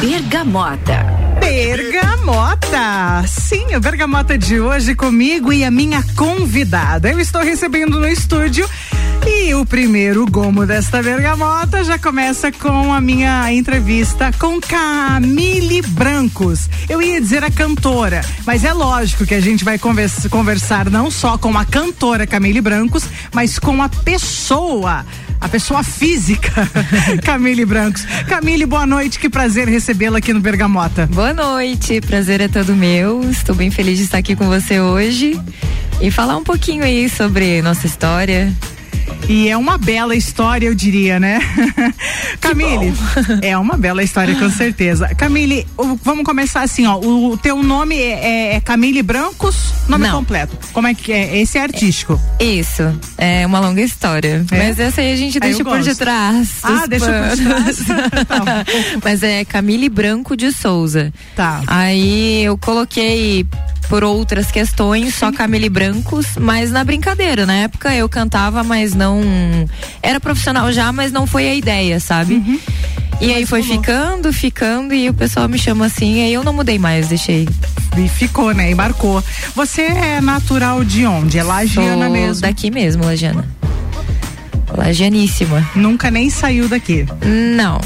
Bergamota. Bergamota! Sim, a Bergamota de hoje comigo e a minha convidada. Eu estou recebendo no estúdio e o primeiro gomo desta bergamota já começa com a minha entrevista com Camille Brancos. Eu ia dizer a cantora, mas é lógico que a gente vai conversa, conversar não só com a cantora Camille Brancos, mas com a pessoa a pessoa física, Camille Brancos. Camille, boa noite, que prazer recebê-la aqui no Bergamota. Boa noite, prazer é todo meu. Estou bem feliz de estar aqui com você hoje e falar um pouquinho aí sobre nossa história, e é uma bela história, eu diria, né? Camille, é uma bela história, com certeza. Camille, vamos começar assim, ó. O, teu nome é, é, é Camille Brancos, nome Não. completo. Como é que é? Esse é artístico. Isso, é uma longa história. É? Mas essa aí a gente deixa por detrás. Ah, deixa por detrás. tá. Mas é Camille Branco de Souza. Tá. Aí eu coloquei por outras questões, só Camille Brancos, mas na brincadeira. Na época eu cantava, mas não. Era profissional já, mas não foi a ideia, sabe? Uhum. E aí foi ficando, ficando, e o pessoal me chama assim, aí eu não mudei mais, deixei. E ficou, né? E marcou. Você é natural de onde? É Lagiana Sou mesmo? Daqui mesmo, Lagiana. Lagianíssima. Nunca nem saiu daqui? Não.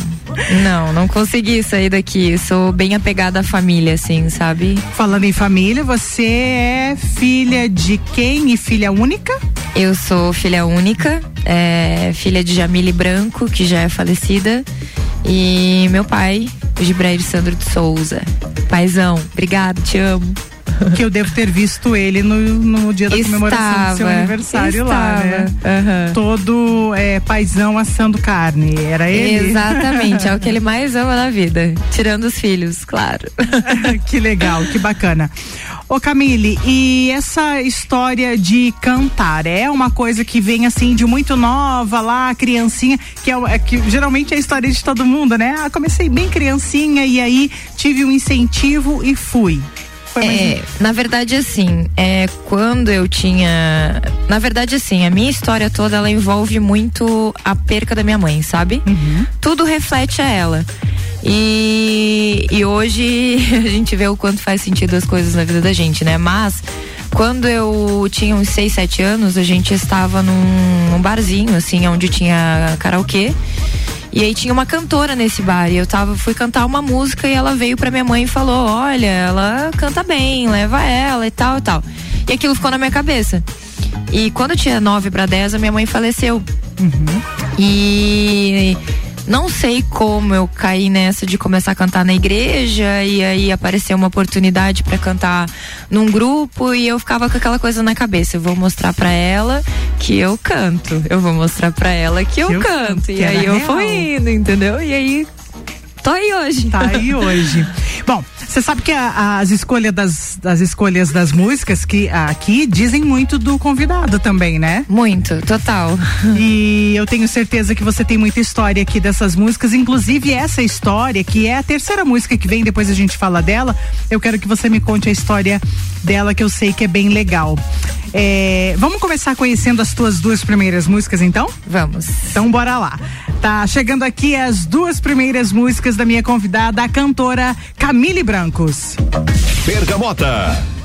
Não, não consegui sair daqui. Sou bem apegada à família, assim, sabe? Falando em família, você é filha de quem e filha única? Eu sou filha única, é, filha de Jamile Branco, que já é falecida, e meu pai, Gibrair Sandro de Souza. Paizão, obrigado, te amo. Que eu devo ter visto ele no, no dia da Estava, comemoração do seu aniversário estava, lá, né? Uhum. Todo é, paizão assando carne, era ele? Exatamente, é o que ele mais ama na vida, tirando os filhos, claro. que legal, que bacana. Ô Camille, e essa história de cantar é uma coisa que vem assim de muito nova lá, criancinha, que é, é que geralmente é a história de todo mundo, né? Ah, comecei bem criancinha e aí tive um incentivo e fui. É, na verdade, assim, é, quando eu tinha. Na verdade, assim, a minha história toda ela envolve muito a perca da minha mãe, sabe? Uhum. Tudo reflete a ela. E, e hoje a gente vê o quanto faz sentido as coisas na vida da gente, né? Mas quando eu tinha uns 6, 7 anos, a gente estava num, num barzinho, assim, onde tinha karaokê. E aí tinha uma cantora nesse bar e eu tava, fui cantar uma música e ela veio pra minha mãe e falou: Olha, ela canta bem, leva ela e tal e tal. E aquilo ficou na minha cabeça. E quando eu tinha 9 para 10, a minha mãe faleceu. Uhum. E não sei como eu caí nessa de começar a cantar na igreja e aí apareceu uma oportunidade para cantar num grupo e eu ficava com aquela coisa na cabeça, eu vou mostrar para ela que eu canto, eu vou mostrar para ela que, que eu, eu, canto. e aí eu real. fui indo, entendeu? E aí tô aí hoje. Tá aí hoje. Bom, você sabe que a, as escolhas das, das escolhas das músicas que aqui dizem muito do convidado também, né? Muito, total. E eu tenho certeza que você tem muita história aqui dessas músicas, inclusive essa história, que é a terceira música que vem, depois a gente fala dela. Eu quero que você me conte a história dela, que eu sei que é bem legal. É, vamos começar conhecendo as tuas duas primeiras músicas, então? Vamos. Então, bora lá. Tá chegando aqui as duas primeiras músicas da minha convidada, a cantora Camille Brancos. Bergamota.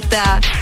RC7,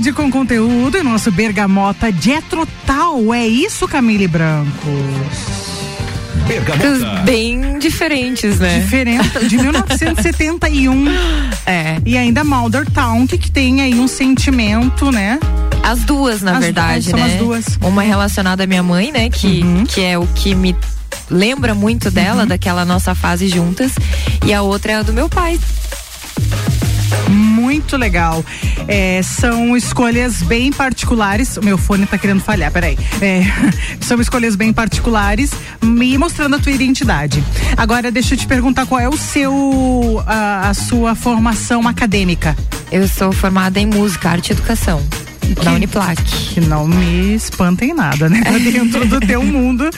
rádio com conteúdo e nosso Bergamota Jetrotal. É isso, Camille Branco? Bergamota. Bem diferentes, né? Diferente, de 1971. É. E ainda Mulder Town, que, que tem aí um sentimento, né? As duas, na As- verdade, são né? as duas. Uma relacionada à minha mãe, né? Que, Uhum. que é o que me lembra muito dela, daquela nossa fase juntas. E a outra é a do meu pai. Muito legal. É, são escolhas bem particulares. O meu fone tá querendo falhar, peraí. É, são escolhas bem particulares me mostrando a tua identidade. Agora, deixa eu te perguntar qual é o seu, a, a sua formação acadêmica. Eu sou formada em música, arte e educação. Na Uniplac. Que não me espanta em nada, né? Pra dentro do teu mundo,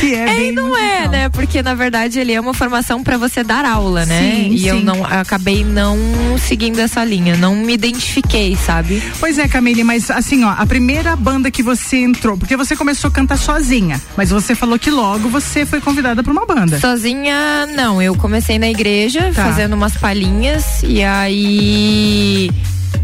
que é, É, bem e não é, musical. né? Porque na verdade ele é uma formação pra você dar aula, né? Sim, e eu sim. não acabei não seguindo essa linha, não me identifiquei, sabe? Pois é, Camille, mas assim, ó, a primeira banda que você entrou, porque você começou a cantar sozinha, mas você falou que logo você foi convidada pra uma banda. Sozinha, não. Eu comecei na igreja, Tá. fazendo umas palhinhas, e aí.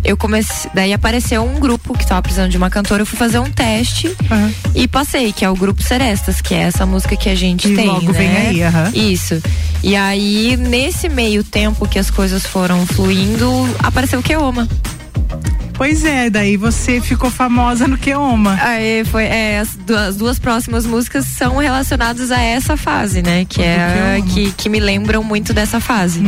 Eu comecei. Daí apareceu um grupo que tava precisando de uma cantora. Eu fui fazer um teste Aham. e passei, que é o Grupo Serestas, que é essa música que a gente Que tem. logo né? vem aí, aham. Isso. E aí, nesse meio tempo que as coisas foram fluindo, apareceu o Keoma. Pois é, daí você ficou famosa no Keoma. Aí foi, é, as, du- as duas próximas músicas são relacionadas a essa fase, né? Que é que, que me lembram muito dessa fase.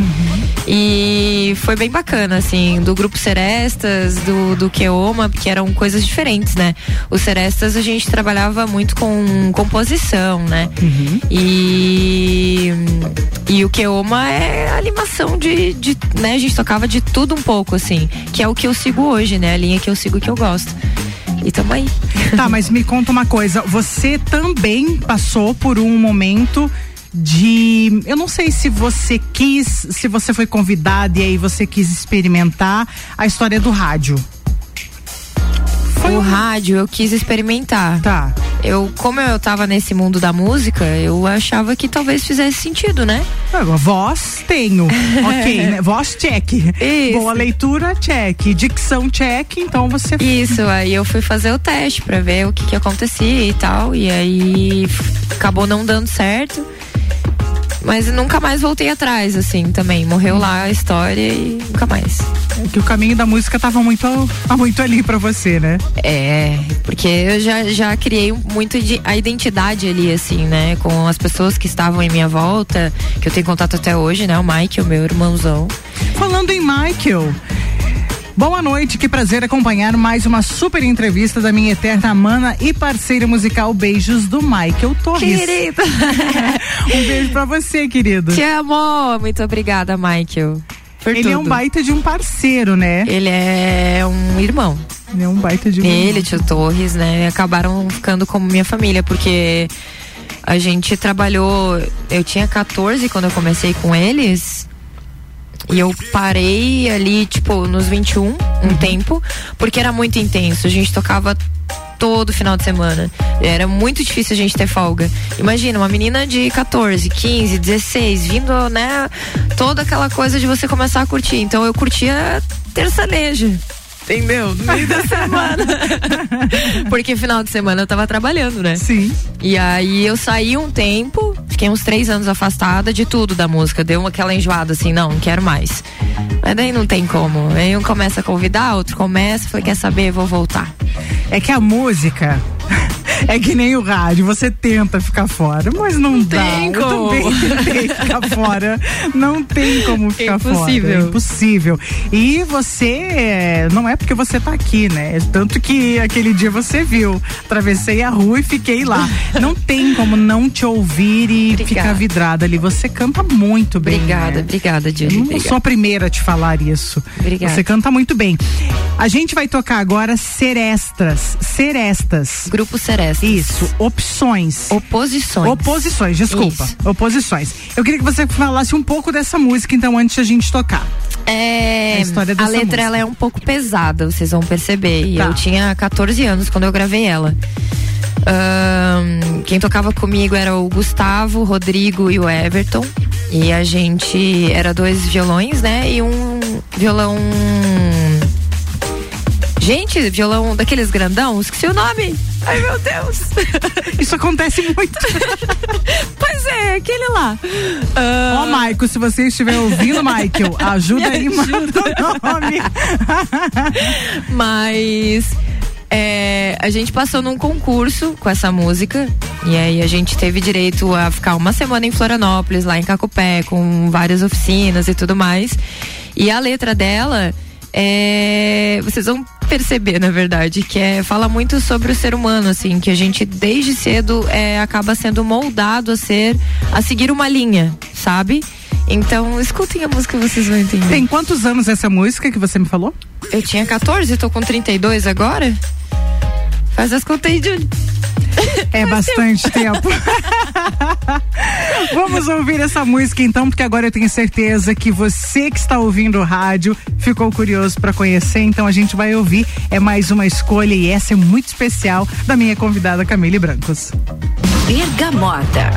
E foi bem bacana, assim, do grupo Serestas, do, do Keoma, porque eram coisas diferentes, né? O Serestas a gente trabalhava muito com composição, né? E, e o Keoma é animação de, de, né? A gente tocava de tudo um pouco, assim, que é o que eu sigo hoje, né? A linha que eu sigo que eu gosto. E tamo aí. Tá, mas me conta uma coisa, você também passou por um momento de, eu não sei se você quis, se você foi convidada e aí você quis experimentar a história do rádio. Foi o um- rádio eu quis experimentar. Tá. Eu, como eu tava nesse mundo da música, eu achava que talvez fizesse sentido, né? Voz tenho, ok, né? Voz check. Isso. Boa leitura check, dicção check, então você Isso, aí eu fui fazer o teste pra ver o que que acontecia e tal, e aí acabou não dando certo. Mas nunca mais voltei atrás, assim, também. Morreu lá a história e nunca mais. que o caminho da música tava muito, tá muito ali pra você, né? É, porque eu já, já criei muito a identidade ali, assim, né? Com as pessoas que estavam em minha volta, que eu tenho contato até hoje, né? O Mike, o meu irmãozão. Falando em Michael. Boa noite, que prazer acompanhar mais uma super entrevista da minha eterna mana e parceira musical Beijos do Michael Torres. Querido! Um beijo pra você, querido. Te amo! Muito obrigada, Michael. Ele tudo. é um baita de um parceiro, né? Ele é um irmão. Ele é um baita de um. Ele, tio Torres, né? Acabaram ficando como minha família, porque a gente trabalhou. Eu tinha 14 quando eu comecei com eles. E eu parei ali, tipo, nos 21, um tempo, porque era muito intenso. A gente tocava todo final de semana. Era muito difícil a gente ter folga. Imagina, uma menina de 14, 15, 16, vindo, né? Toda aquela coisa de você começar a curtir. Então eu curtia terçanejo. Entendeu? No meio da semana. Porque final de semana eu tava trabalhando, né? Sim. E aí eu saí um tempo, fiquei uns três anos afastada de tudo da música. Deu aquela enjoada assim, não, não quero mais. Mas daí não tem como. Aí um começa a convidar, outro começa, falei, quer saber, vou voltar. É que a música é que nem o rádio, você tenta ficar fora, mas não, dá. tem Eu como. também tentei ficar fora. Não tem como ficar Impossível. fora. É impossível. E você, é, não é porque você tá aqui, né? Tanto que aquele dia você viu, atravessei a rua e fiquei lá. Não tem como não te ouvir e Obrigada. ficar vidrada ali. Você canta muito bem. Obrigada, né? obrigada, Eu Julie. não Obrigada. sou a primeira a te falar isso. Obrigada. Você canta muito bem. A gente vai tocar agora Serestas. Serestas. Grupo Seresta. Isso, opções. Oposições. Oposições, desculpa. Isso. Oposições. Eu queria que você falasse um pouco dessa música, então, antes de a gente tocar. É, A história a dessa letra música. ela é um pouco pesada, vocês vão perceber. E Tá. eu tinha 14 anos quando eu gravei ela. Ahn, quem tocava comigo era o Gustavo, o Rodrigo e o Everton. E a gente era dois violões, né? E um violão. Gente, violão daqueles grandão, esqueci o nome. Ai meu Deus! Isso acontece muito. Pois é, aquele lá. Ó, uh... oh, Maico, se você estiver ouvindo, Michael, ajuda aí, manda o nome. Mas é, a gente passou num concurso com essa música e aí a gente teve direito a ficar uma semana em Florianópolis, lá em Cacupé, com várias oficinas e tudo mais. E a letra dela é, vocês vão perceber, na verdade, que é, fala muito sobre o ser humano, assim, que a gente desde cedo é, acaba sendo moldado a ser, a seguir uma linha, sabe? Então, escutem a música e vocês vão entender. Tem quantos anos essa música que você me falou? Eu tinha 14, tô com 32 agora. Faz as contas aí, Júlio. É bastante tempo. Vamos ouvir essa música então, porque agora eu tenho certeza que você que está ouvindo o rádio ficou curioso para conhecer, então a gente vai ouvir. É mais uma escolha e essa é muito especial da minha convidada Camille Brancos. Bergamota.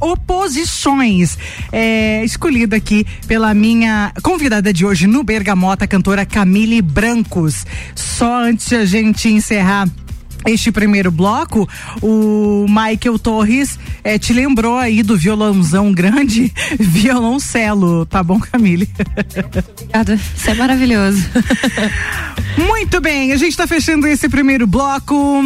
Oposições. É, escolhida aqui pela minha convidada de hoje no Bergamota, cantora Camille Brancos. Só antes de a gente encerrar este primeiro bloco, o Michael Torres é, te lembrou aí do violãozão grande, violoncelo, tá bom, Camille? Obrigada, isso é maravilhoso. Muito bem, a gente está fechando esse primeiro bloco.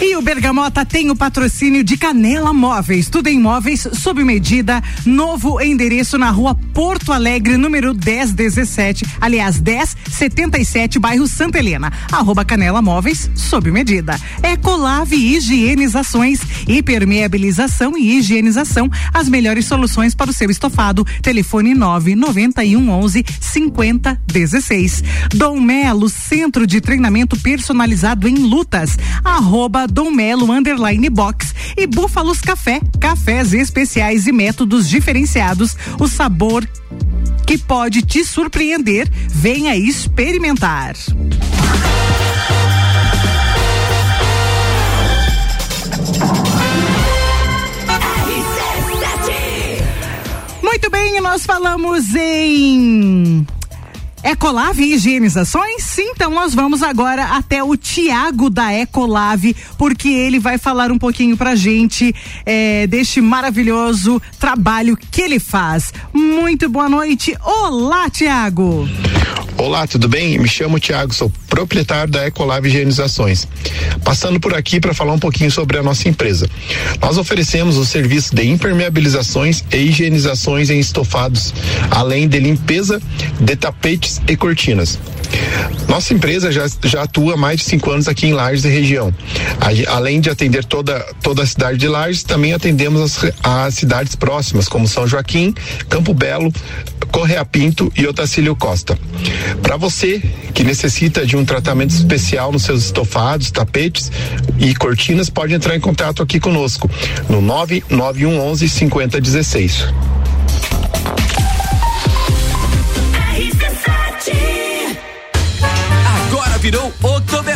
E o Bergamota tem o patrocínio de Canela Móveis. Tudo em móveis sob medida. Novo endereço na rua Porto Alegre, número 1017. Aliás, 1077, bairro Santa Helena. Arroba Canela Móveis sob medida. Ecolave Higienizações, hipermeabilização e higienização. As melhores soluções para o seu estofado. Telefone 991 11 50 16. Dom Melo, centro de treinamento personalizado em lutas. Arroba Dom Melo Underline Box e Búfalos Café, cafés especiais e métodos diferenciados. O sabor que pode te surpreender. Venha experimentar. Muito bem, nós falamos em Ecolave Higienizações? Então nós vamos agora até o Tiago da Ecolave, porque ele vai falar um pouquinho pra gente é, deste maravilhoso trabalho que ele faz. Muito boa noite. Olá, Tiago. Olá, tudo bem? Me chamo Tiago, sou proprietário da Ecolab Higienizações. Passando por aqui para falar um pouquinho sobre a nossa empresa. Nós oferecemos o serviço de impermeabilizações e higienizações em estofados, além de limpeza de tapetes e cortinas. Nossa empresa já, já atua há mais de cinco anos aqui em Lages e região. Além de atender toda, toda a cidade de Lages, também atendemos as, as cidades próximas, como São Joaquim, Campo Belo, Correia Pinto e Otacílio Costa. Para você que necessita de um tratamento especial nos seus estofados, tapetes e cortinas, pode entrar em contato aqui conosco no 99111 5016. virou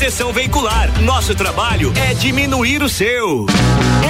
Proteção Veicular. Nosso trabalho é diminuir o seu.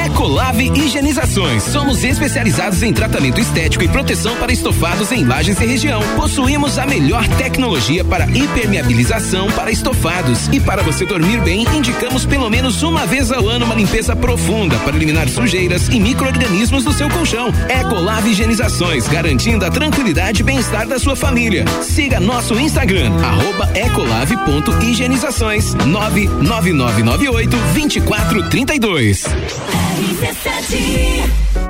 Ecolave Higienizações. Somos especializados em tratamento estético e proteção para estofados em lajes e região. Possuímos a melhor tecnologia para impermeabilização para estofados. E para você dormir bem, indicamos pelo menos uma vez ao ano uma limpeza profunda para eliminar sujeiras e micro-organismos do seu colchão. Ecolave Higienizações, garantindo a tranquilidade e bem-estar da sua família. Siga nosso Instagram, arroba ecolave.higienizações 99998 2432.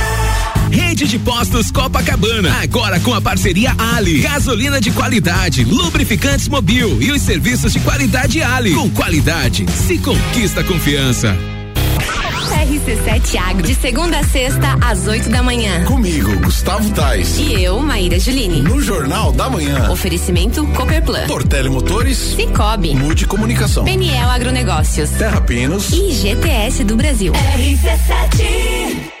Rede de Postos Copacabana, agora com a parceria Ali. Gasolina de qualidade, lubrificantes mobil e os serviços de qualidade Ali. Com qualidade, se conquista confiança. RC7 Agro, de segunda a sexta, às 8 da manhã. Comigo, Gustavo Tais. E eu, Maíra Juline. No Jornal da Manhã. Oferecimento Copperplan. Portele Motores. Cicobi. Mude Comunicação. Peniel Agronegócios. Terra Pinos. E GTS do Brasil. RC7.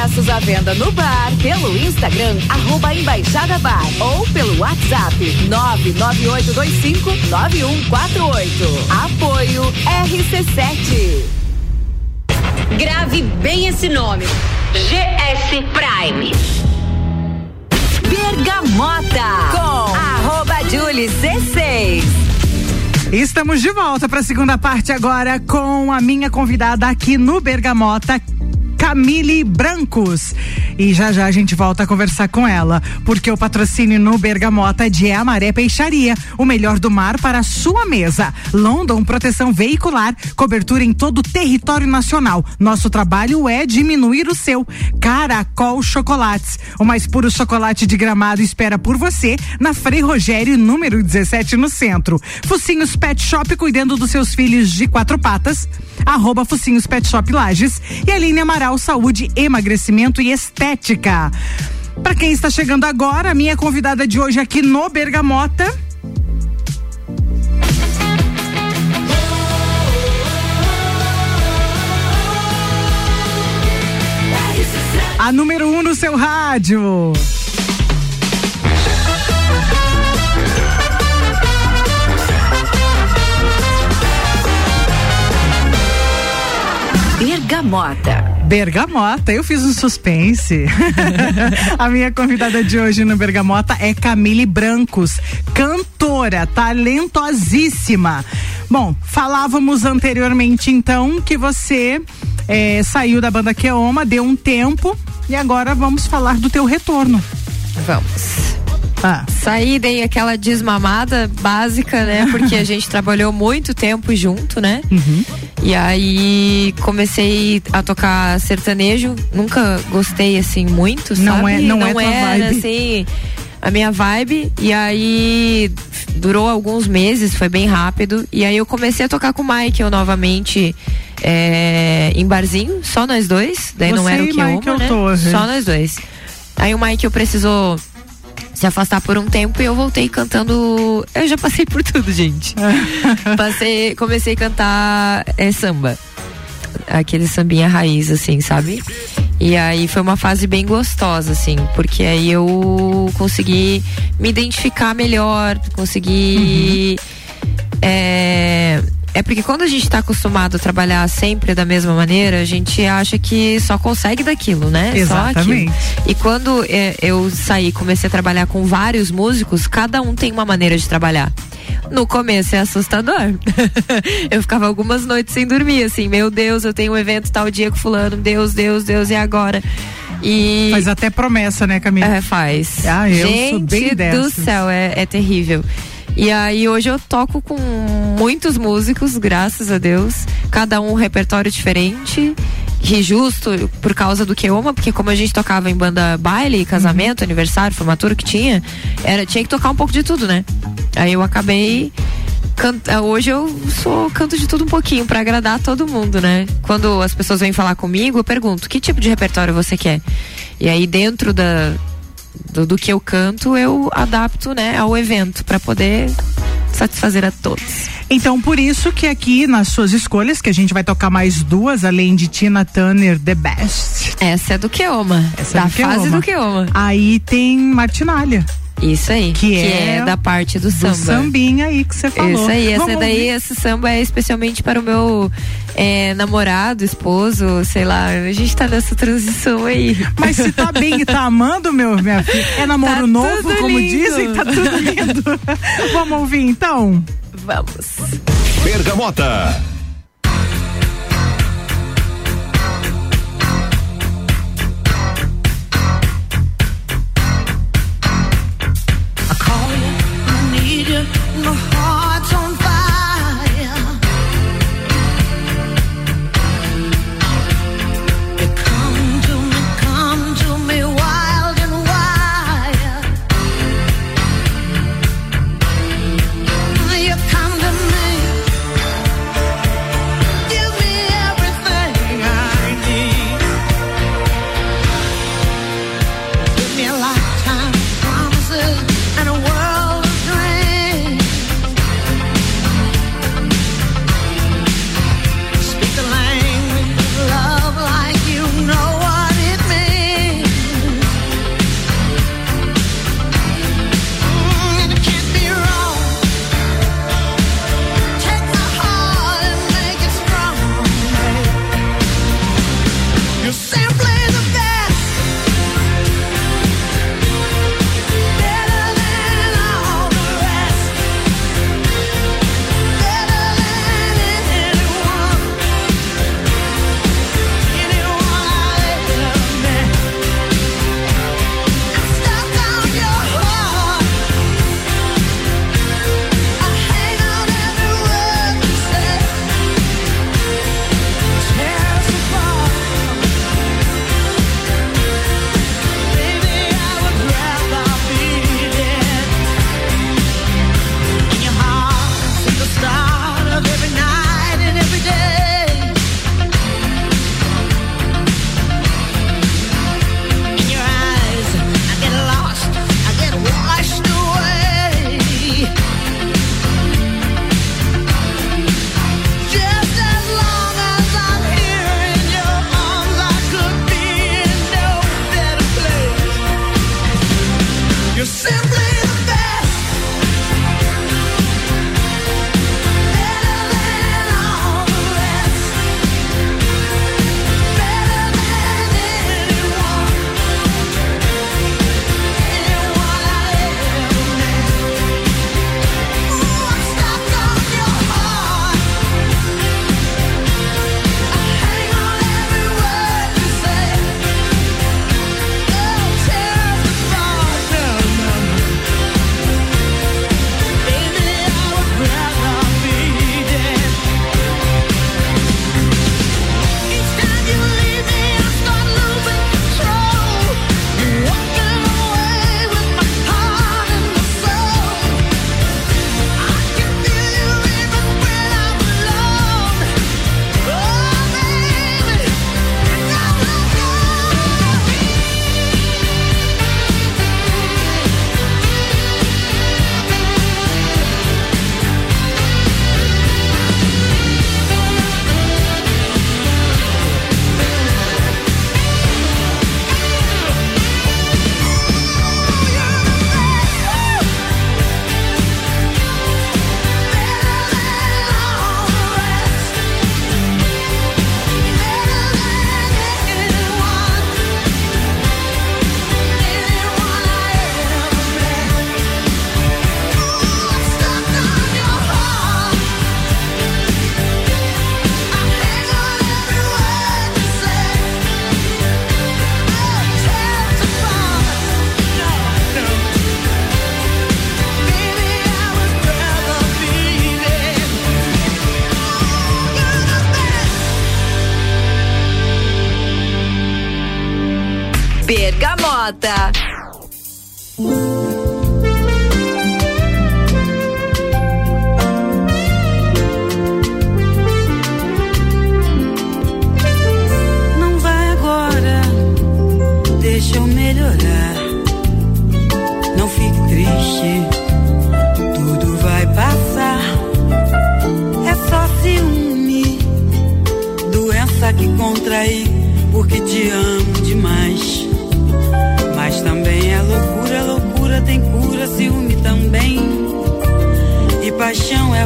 Ingressos à venda no bar, pelo Instagram, arroba Embaixada Bar ou pelo WhatsApp 998259148. Apoio RC7. Grave bem esse nome. GS Prime. Bergamota com arroba Julie C6. Estamos de volta para a segunda parte agora com a minha convidada aqui no Bergamota, Camille Brancos. E já já a gente volta a conversar com ela, porque o patrocínio no Bergamota é de Amaré Peixaria, o melhor do mar para a sua mesa. London Proteção Veicular, cobertura em todo o território nacional. Nosso trabalho é diminuir o seu. Caracol Chocolates, o mais puro chocolate de gramado espera por você na Frei Rogério, número 17 no centro. Focinhos Pet Shop cuidando dos seus filhos de quatro patas. Arroba Focinhos Pet Shop Lages e Aline Amaral Saúde, Emagrecimento e Estética. Para quem está chegando agora, a minha convidada de hoje aqui no Bergamota. A número um no seu rádio. Bergamota. Bergamota, eu fiz um suspense. a minha convidada de hoje no Bergamota é Camille Brancos, cantora, talentosíssima. Bom, falávamos anteriormente então que você eh, saiu da banda Keoma, deu um tempo e agora vamos falar do teu retorno. Vamos. Ah. Saí, dei aquela desmamada básica, né? Porque a gente trabalhou muito tempo junto, né? Uhum. E aí comecei a tocar sertanejo, nunca gostei assim muito, Não sabe? é- não é tua era vibe. assim a minha vibe. E aí durou alguns meses, foi bem rápido. E aí eu comecei a tocar com o Michael novamente é, em barzinho, só nós dois. Daí não Você era o que né? Torre. Só nós dois. Aí o Michael precisou se afastar por um tempo e eu voltei cantando. Eu já passei por tudo, gente. Passei, comecei a cantar é, samba. Aquele sambinha raiz, assim, sabe? E aí foi uma fase bem gostosa, assim, porque aí eu consegui me identificar melhor, consegui. É, é porque quando a gente tá acostumado a trabalhar sempre da mesma maneira, a gente acha que só consegue daquilo, né? Exatamente. E quando é, eu saí, comecei a trabalhar com vários músicos, cada um tem uma maneira de trabalhar. No começo é assustador. eu ficava algumas noites sem dormir, assim, meu Deus, eu tenho um evento tal dia com fulano, Deus, Deus, Deus, e agora? E Faz até promessa, né, Camila? é, faz. Ah, eu Gente sou bem do céu, é, é terrível. E aí hoje eu toco com muitos músicos, graças a Deus, cada um um repertório diferente. Que justo por causa do que ama, porque como a gente tocava em banda baile, casamento, aniversário, formatura que tinha, era tinha que tocar um pouco de tudo, né? Aí eu acabei canta- hoje eu sou canto de tudo um pouquinho pra agradar todo mundo, né? Quando as pessoas vêm falar comigo, eu pergunto: "Que tipo de repertório você quer?" E aí dentro da do, do que eu canto, eu adapto, né, ao evento pra poder satisfazer a todos. Então, por isso que aqui nas suas escolhas, que a gente vai tocar mais duas, além de Tina Turner, The Best. Essa é do Keoma. Essa é da do Keoma. fase do Keoma. Aí tem Martinalha. Isso aí. Que é da parte do, Do samba. sambinha aí que você falou. Isso aí, essa Vamos daí, ouvir? esse samba é especialmente para o meu é, namorado, esposo, sei lá, a gente tá nessa transição aí. Mas se tá bem e tá amando, meu, minha filha, é namoro Tá novo, como lindo. dizem, tá tudo lindo. Vamos ouvir então? Vamos. Bergamota.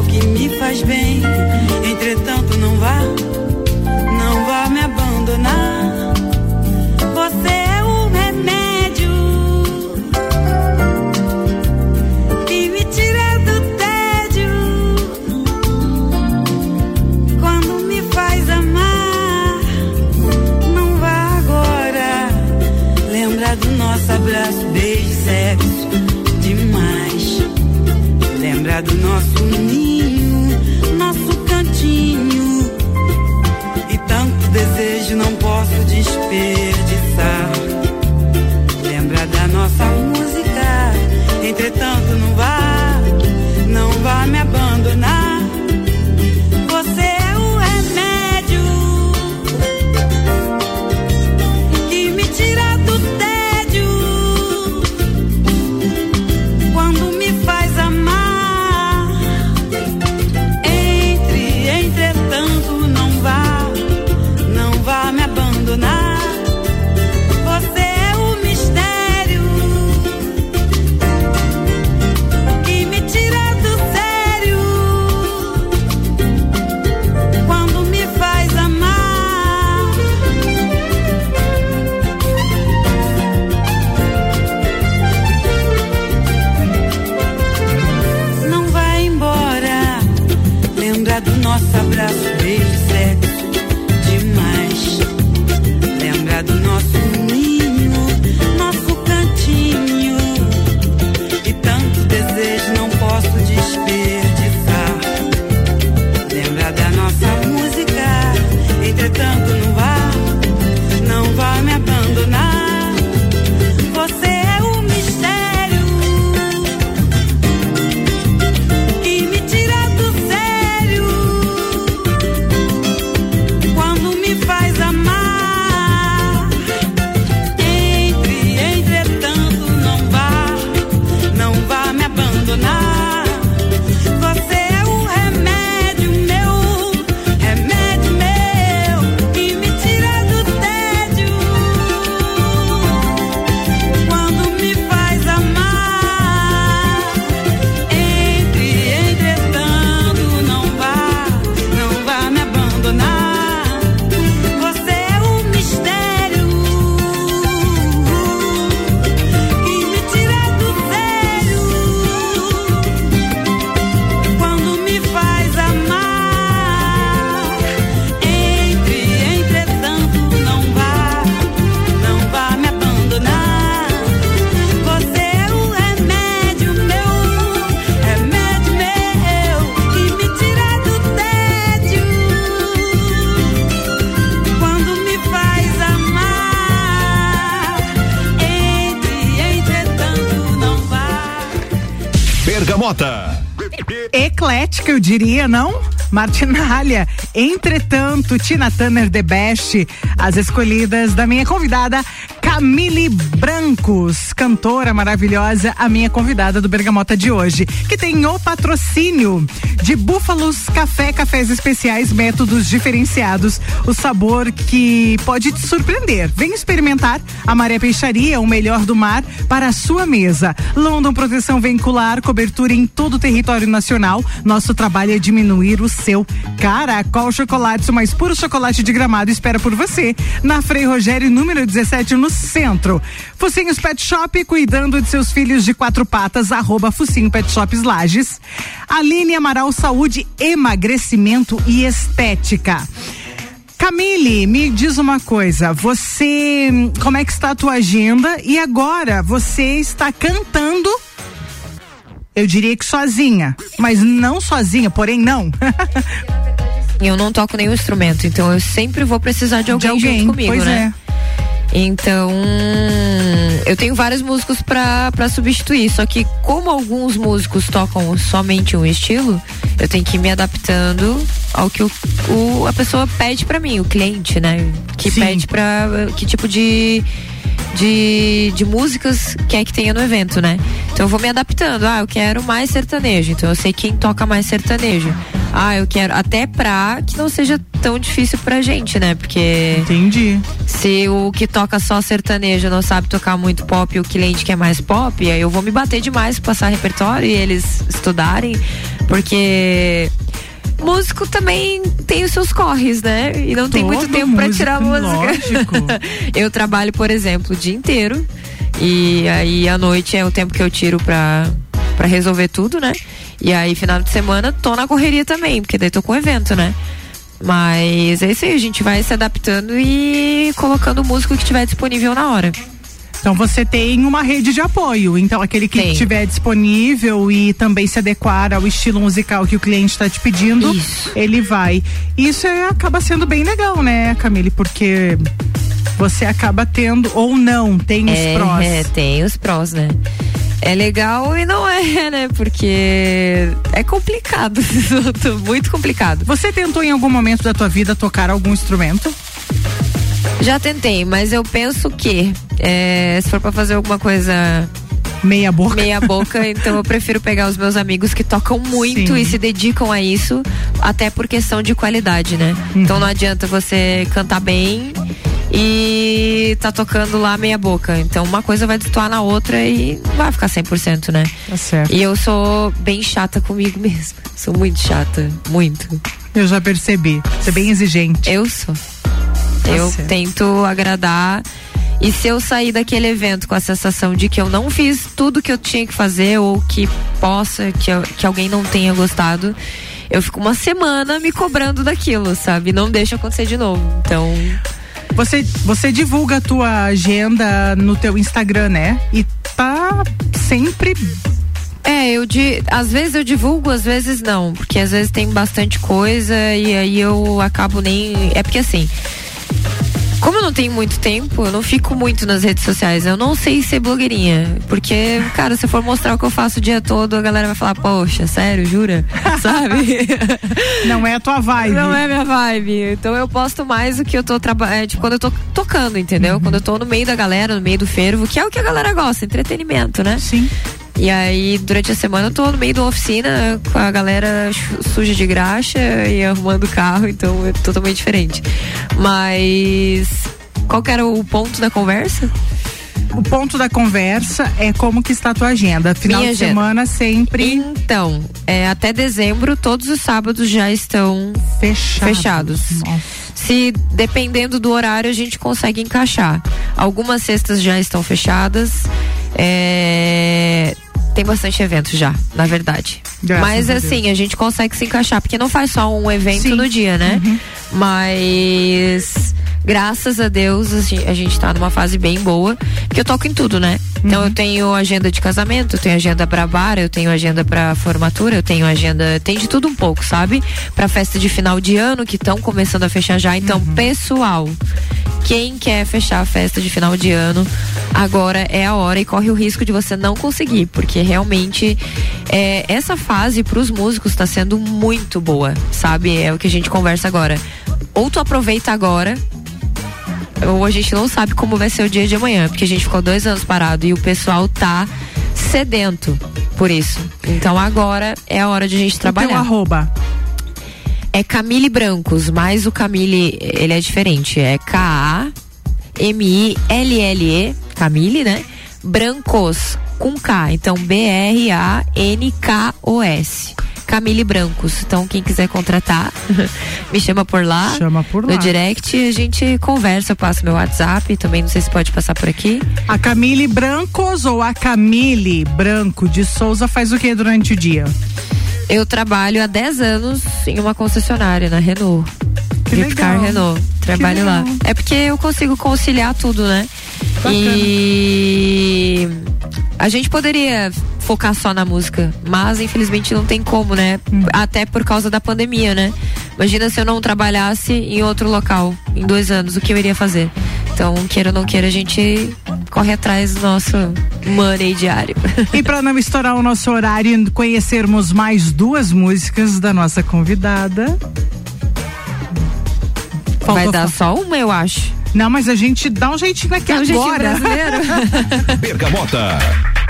Que me faz bem. Entretanto, não vá, não vá me abandonar. Você é o remédio que me tira do tédio. Quando me faz amar, não vá agora. Lembra do nosso abraço, beijo, sexo demais. Lembra do nosso ninho, diria, não? Martinalha. Entretanto, Tina Turner The Best, as escolhidas da minha convidada Camille Brancos, cantora maravilhosa, a minha convidada do Bergamota de hoje, que tem o patrocínio de Búfalos Café, cafés especiais, métodos diferenciados, o sabor que pode te surpreender. Vem experimentar a Maré Peixaria, o melhor do mar, para a sua mesa. London Proteção Veicular, cobertura em todo o território nacional. Nosso trabalho é diminuir o seu Caracol Chocolate, o mais puro chocolate de gramado, espera por você. Na Frei Rogério, número 17, no centro. Focinhos Pet Shop, cuidando de seus filhos de quatro patas, arroba Focinho Pet Shops Lages. Aline Amaral Saúde, emagrecimento e estética. Camille, me diz uma coisa, você, como é que está a tua agenda e agora você está cantando eu diria que sozinha, mas não sozinha, porém não. Eu não toco nenhum instrumento, então eu sempre vou precisar de alguém, alguém, junto comigo, pois né? Então, eu tenho vários músicos pra pra substituir, só que como alguns músicos tocam somente um estilo, eu tenho que ir me adaptando ao que o, o- a pessoa pede pra mim, o cliente, né? Que pede pra que tipo de de, de músicas quer que tenha no evento, né? Então eu vou me adaptando. Ah, eu quero mais sertanejo. Então eu sei quem toca mais sertanejo. Ah, eu quero até pra que não seja tão difícil pra gente, né? Porque. Entendi. Se o que toca só sertanejo não sabe tocar muito pop e o cliente quer mais pop, aí eu vou me bater demais pra passar repertório e eles estudarem. Porque. Músico também tem os seus corres, né? E não tem muito Todo tempo pra músico, tirar música. lógico. eu trabalho, por exemplo, o dia inteiro. E aí à noite é o tempo que eu tiro pra, pra resolver tudo, né? E aí, final de semana, tô na correria também, porque daí tô com evento, né? Mas é isso aí, a gente vai se adaptando e colocando o músico que tiver disponível na hora. Então você tem uma rede de apoio. Então aquele que estiver disponível e também se adequar ao estilo musical que o cliente está te pedindo, ele vai. Isso é- acaba sendo bem legal, né, Camille? Porque você acaba tendo ou não tem os é, prós. É, tem os prós, né? É legal e não é, né? Porque é complicado, muito complicado. Você tentou em algum momento da tua vida tocar algum instrumento? Já tentei, mas eu penso que é, se for pra fazer alguma coisa meia boca, meia boca, então eu prefiro pegar os meus amigos que tocam muito Sim. e se dedicam a isso, até por questão de qualidade, né? Uhum. Então não adianta você cantar bem e tá tocando lá meia boca. Então uma coisa vai destoar na outra e não vai ficar 100%, né? Tá certo. E eu sou bem chata comigo mesma. Sou muito chata, muito. Eu já percebi. Você é bem exigente. Eu sou. Tá eu certo. tento agradar. E se eu sair daquele evento com a sensação de que eu não fiz tudo que eu tinha que fazer ou que possa, que, eu- que alguém não tenha gostado, eu fico uma semana me cobrando daquilo, sabe? Não deixa acontecer de novo. Então. Você, você divulga a tua agenda no teu Instagram, né? E tá sempre É, eu di, às vezes eu divulgo, às vezes não, porque às vezes tem bastante coisa e aí eu acabo nem. É porque assim. Como eu não tenho muito tempo, eu não fico muito nas redes sociais. Eu não sei ser blogueirinha. Porque, cara, se eu for mostrar o que eu faço o dia todo, a galera vai falar, poxa, sério, jura? Sabe? Não é a tua vibe. Não é minha vibe. Então eu posto mais o que eu tô trabalhando. tipo, quando eu tô tocando, entendeu? Quando eu tô no meio da galera, no meio do fervo, que é o que a galera gosta, entretenimento, né? Sim. E aí, durante a semana, eu tô no meio de uma oficina com a galera suja de graxa e arrumando o carro, então é totalmente diferente. Mas. Qual que era o ponto da conversa? O ponto da conversa é como que está a tua agenda. Final Minha de agenda. semana sempre. Então, é, até dezembro, todos os sábados já estão fechados. fechados. Se dependendo do horário, a gente consegue encaixar. Algumas cestas já estão fechadas. é, Tem bastante evento já, na verdade. Graças Mas a assim, a gente consegue se encaixar, porque não faz só um evento Sim. no dia, né? Uhum. Mas graças a Deus a gente, tá numa fase bem boa, porque eu toco em tudo, né? Então Uhum. eu tenho agenda de casamento, eu tenho agenda pra bar, eu tenho agenda pra formatura, eu tenho agenda, tem de tudo um pouco, sabe? Pra festa de final de ano que estão começando a fechar já. Então, Uhum. pessoal, quem quer fechar a festa de final de ano, agora é a hora e corre o risco de você não conseguir, porque realmente é, essa fase pros músicos tá sendo muito boa, sabe? É o que a gente conversa agora. Ou tu aproveita agora, ou a gente não sabe como vai ser o dia de amanhã, porque a gente ficou dois anos parado e o pessoal tá sedento por isso. Então agora é a hora de a gente trabalhar. arroba. É Camille Brancos, mas o Camille, ele é diferente. É K-A-M-I-L-L-E, Camille, né? Brancos, com K. Então, B-R-A-N-K-O-S. Camille Brancos. Então, quem quiser contratar, me chama por lá. Chama por lá. No direct, a gente conversa, eu passo meu WhatsApp. Também não sei se pode passar por aqui. A Camille Brancos ou a Camille Branco de Souza faz o que durante o dia? Eu trabalho há 10 anos em uma concessionária, na Renault. Que. Renault. Trabalho lá. É porque eu consigo conciliar tudo, né? E a gente poderia focar só na música, mas infelizmente não tem como, né? Hum. Até por causa da pandemia, né? Imagina se eu não trabalhasse em outro local em dois anos, o que eu iria fazer? Então, queira ou não queira, a gente corre atrás do nosso money diário. E para não estourar o nosso horário e conhecermos mais duas músicas da nossa convidada. Vai dar só uma, eu acho. Não, mas a gente dá um jeitinho aqui Dá um agora. Bergamota.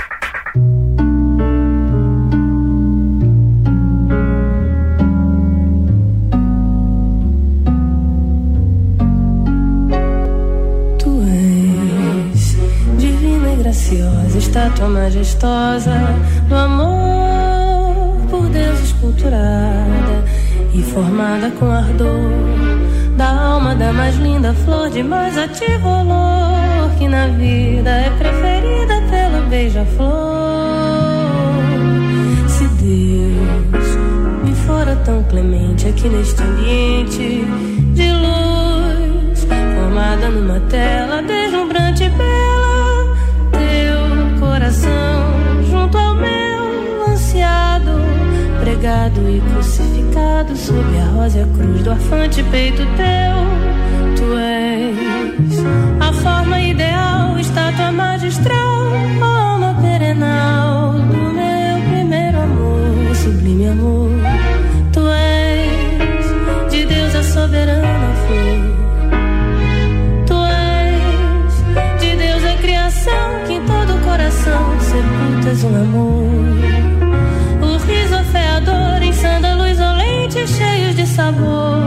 És divina e graciosa, estátua majestosa do amor por Deus esculturada e formada com ardor da alma da mais linda flor de mais ativo olor que na vida é preferida pelo beija-flor. Se Deus me fora tão clemente aqui neste ambiente de luz, formada numa tela deslumbrante e crucificado sob a rosa cruz do arfante peito teu, tu és a forma ideal, estátua magistral, alma perenal do meu primeiro amor, sublime amor. Tu és de Deus a soberana flor. Tu és de Deus a criação que em todo coração sepultas um amor. Cheios de sabor.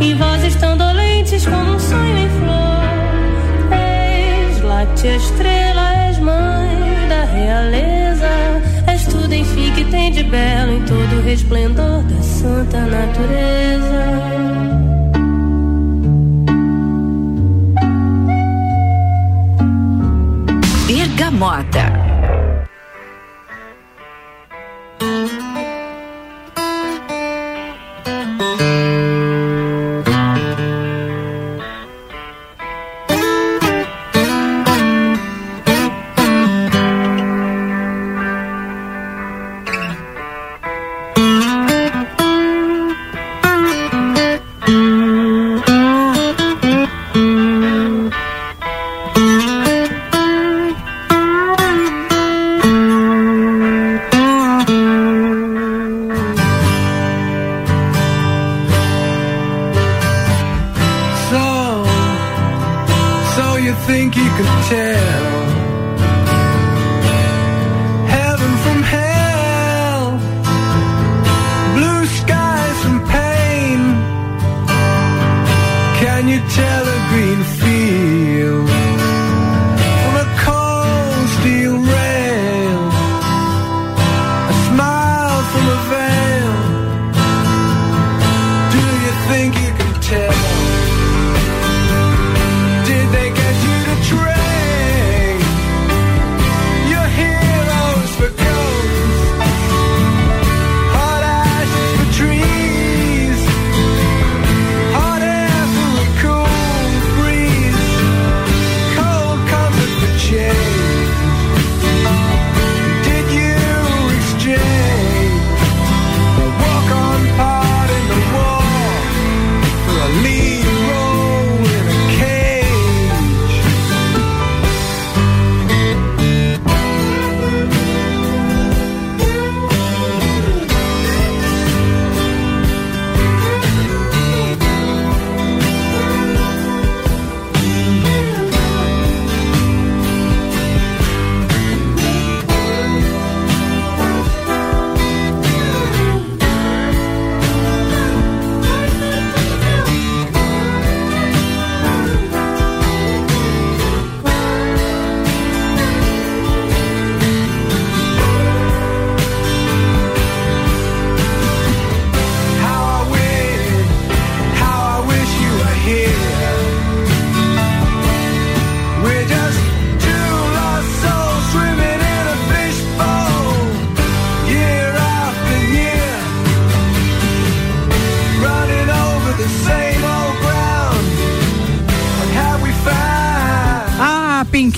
Em vozes tão dolentes como um sonho em flor. És láctea estrela, és mãe da realeza. És tudo, enfim, que tem de belo em todo o resplendor da santa natureza. Bergamota.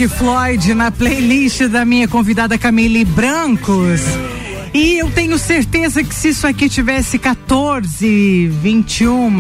Floyd na playlist da minha convidada Camille Brancos. E eu tenho certeza que se isso aqui tivesse 14, 21,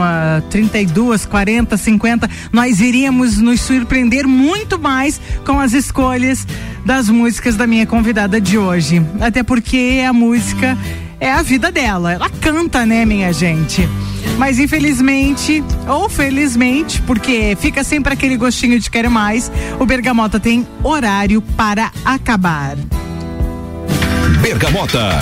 32, 40, 50, nós iríamos nos surpreender muito mais com as escolhas das músicas da minha convidada de hoje. Até porque a música é a vida dela. Ela canta, né, minha gente? Mas infelizmente, ou felizmente, porque fica sempre aquele gostinho de querer mais, o Bergamota tem horário para acabar. Bergamota.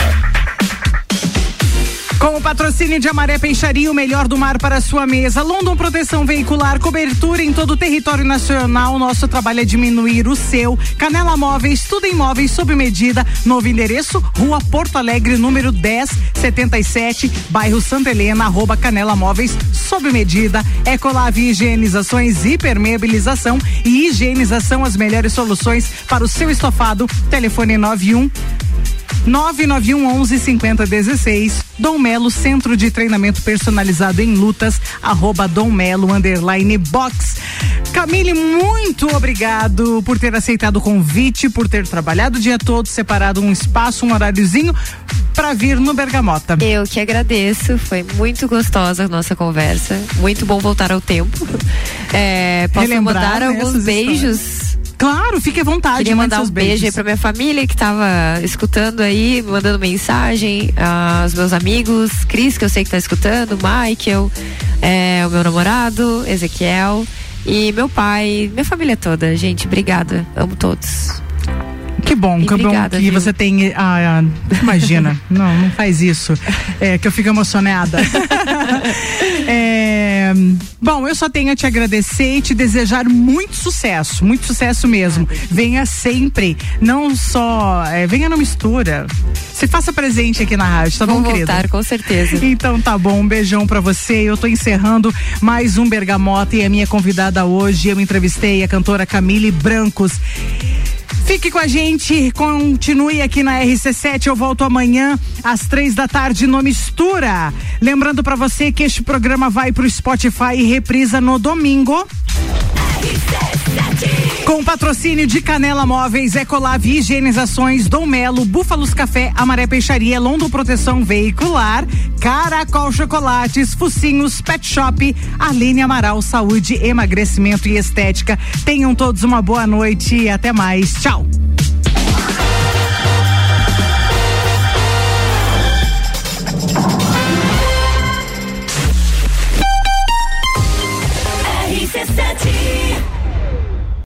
Com o patrocínio de Amaré Peixaria, o melhor do mar para sua mesa. London Proteção Veicular, cobertura em todo o território nacional. Nosso trabalho é diminuir o seu. Canela Móveis, tudo em móveis sob medida. Novo endereço, Rua Porto Alegre, número 1077, bairro Santa Helena, arroba Canela Móveis, sob medida. Ecolave Higienizações e Permeabilização e higienização, as melhores soluções para o seu estofado. Telefone 91 991 11 50 16. Dom Melo, Centro de Treinamento Personalizado em Lutas, arroba Dom Melo, underline box. Camille, muito obrigado por ter aceitado o convite, por ter trabalhado o dia todo, separado um espaço, um horáriozinho para vir no Bergamota. Eu que agradeço, foi muito gostosa a nossa conversa, muito bom voltar ao tempo. É, posso Relembrar, mandar alguns beijos. Claro, fique à vontade. Queria mandar um seus beijo aí beijos. pra minha família que tava escutando aí, mandando mensagem, aos meus amigos, Cris, que eu sei que tá escutando, Michael, é, o meu namorado, Ezequiel e meu pai, minha família toda. Gente, obrigada. Amo todos. Que bom, E que bom que viu? você tem. Ah, ah, imagina, não, não faz isso. É que eu fico emocionada. É, bom, eu só tenho a te agradecer e te desejar muito sucesso, muito sucesso mesmo. Venha sempre, não só. é, venha no mistura. Se faça presente aqui na rádio, tá Vou bom, querida? voltar, com certeza. Então tá bom, um beijão pra você. Eu tô encerrando mais um Bergamota e a minha convidada hoje, eu entrevistei a cantora Camille Brancos. Fique com a gente, continue aqui na RC7. Eu volto amanhã às três da tarde no Mistura. Lembrando pra você que este programa vai pro Spotify e reprisa no domingo. Com patrocínio de Canela Móveis, Ecolave Higienizações, Dom Melo, Búfalos Café, Amaré Peixaria, Londo Proteção Veicular, Caracol Chocolates, Focinhos, Pet Shop, Arline Amaral, Saúde, Emagrecimento e Estética. Tenham todos uma boa noite e até mais. Tchau.